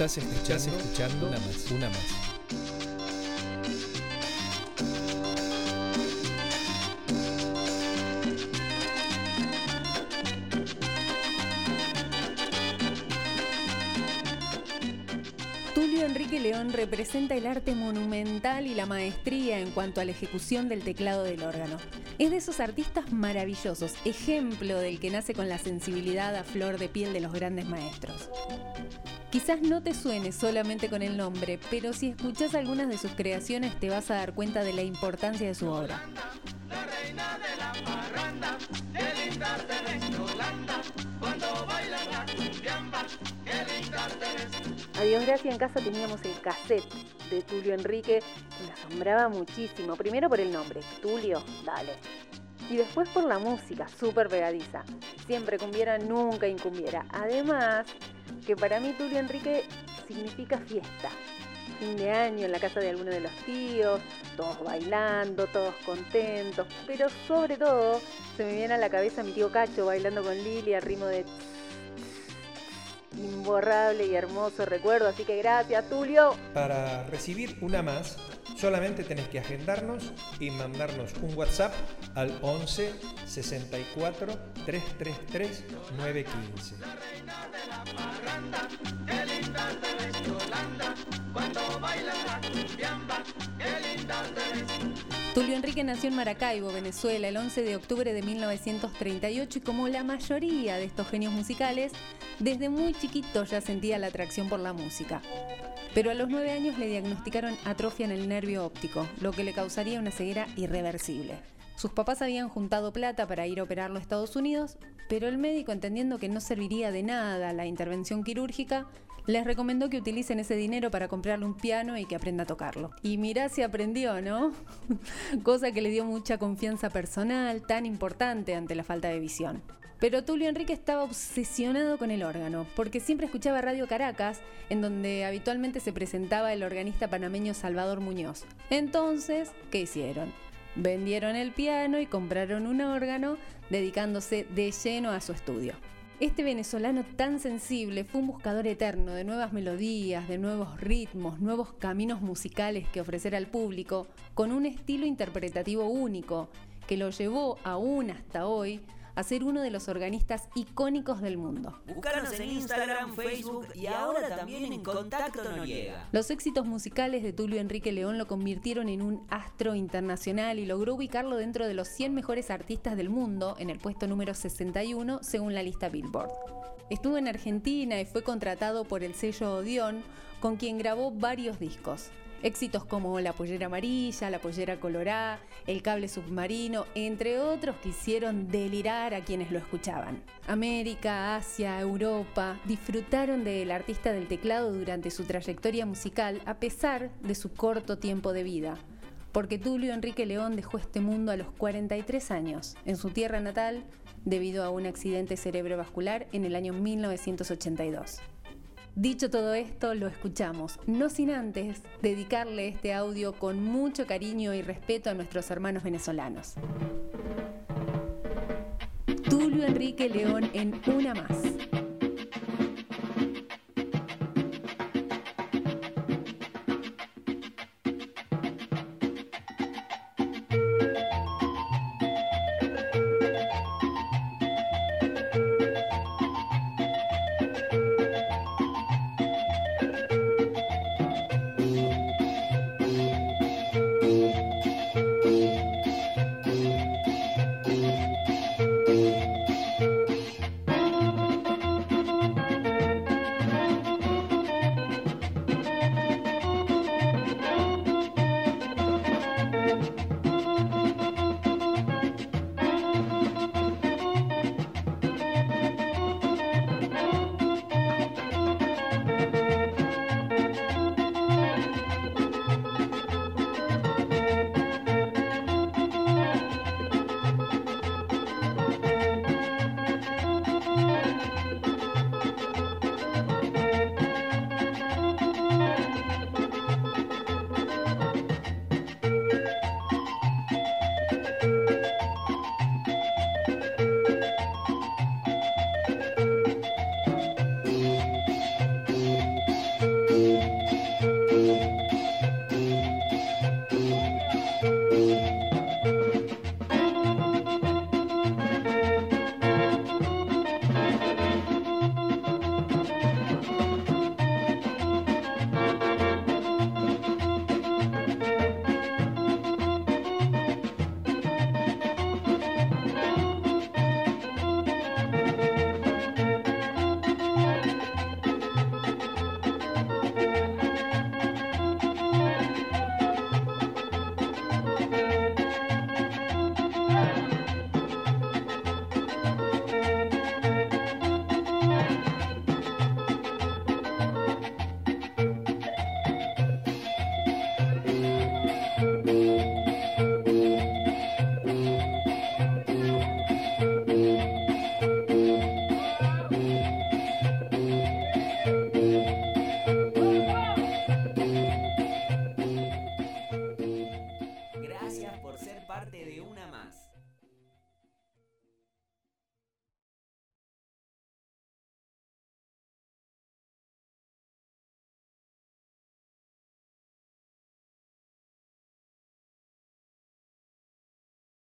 Estás escuchando, una más. Una más. Tulio Enrique León representa el arte monumental y la maestría en cuanto a la ejecución del teclado del órgano. Es de esos artistas maravillosos, ejemplo del que nace con la sensibilidad a flor de piel de los grandes maestros. Quizás no te suene solamente con el nombre, pero si escuchas algunas de sus creaciones te vas a dar cuenta de la importancia de su obra. A Dios gracias en casa teníamos el cassette de Tulio Enrique, que me asombraba muchísimo. Primero por el nombre, Tulio, dale. Y después por la música, súper pegadiza. Siempre cumbiera, nunca incumbiera. Además, que para mí Tulio Enrique significa fiesta. Fin de año en la casa de alguno de los tíos, todos bailando, todos contentos, pero sobre todo se me viene a la cabeza mi tío Cacho bailando con Lili al ritmo de imborrable y hermoso recuerdo, así que gracias Tulio. Para recibir una más, solamente tenés que agendarnos y mandarnos un WhatsApp al 11 64 333 915. Tulio Enrique nació en Maracaibo, Venezuela, el 11 de octubre de 1938 y como la mayoría de estos genios musicales, desde muy chiquito ya sentía la atracción por la música. Pero a los nueve años le diagnosticaron atrofia en el nervio óptico, lo que le causaría una ceguera irreversible. Sus papás habían juntado plata para ir a operarlo a Estados Unidos, pero el médico, entendiendo que no serviría de nada la intervención quirúrgica, les recomendó que utilicen ese dinero para comprarle un piano y que aprenda a tocarlo. Y mirá si aprendió, ¿no? Cosa que le dio mucha confianza personal, tan importante ante la falta de visión. Pero Tulio Enrique estaba obsesionado con el órgano, porque siempre escuchaba Radio Caracas, en donde habitualmente se presentaba el organista panameño Salvador Muñoz. Entonces, ¿qué hicieron? Vendieron el piano y compraron un órgano, dedicándose de lleno a su estudio. Este venezolano tan sensible fue un buscador eterno de nuevas melodías, de nuevos ritmos, nuevos caminos musicales que ofrecer al público, con un estilo interpretativo único, que lo llevó aún hasta hoy a ser uno de los organistas icónicos del mundo. Búscanos en Instagram, Facebook y ahora también en Contacto Noriega. Los éxitos musicales de Tulio Enrique León lo convirtieron en un astro internacional y logró ubicarlo dentro de los 100 mejores artistas del mundo en el puesto número 61 según la lista Billboard. Estuvo en Argentina y fue contratado por el sello Odeon, con quien grabó varios discos. Éxitos como La pollera amarilla, La pollera colorá, El cable submarino, entre otros que hicieron delirar a quienes lo escuchaban. América, Asia, Europa disfrutaron del artista del teclado durante su trayectoria musical a pesar de su corto tiempo de vida. Porque Tulio Enrique León dejó este mundo a los 43 años, en su tierra natal, debido a un accidente cerebrovascular en el año 1982. Dicho todo esto, lo escuchamos, no sin antes dedicarle este audio con mucho cariño y respeto a nuestros hermanos venezolanos. Tulio Enrique León en Una Más.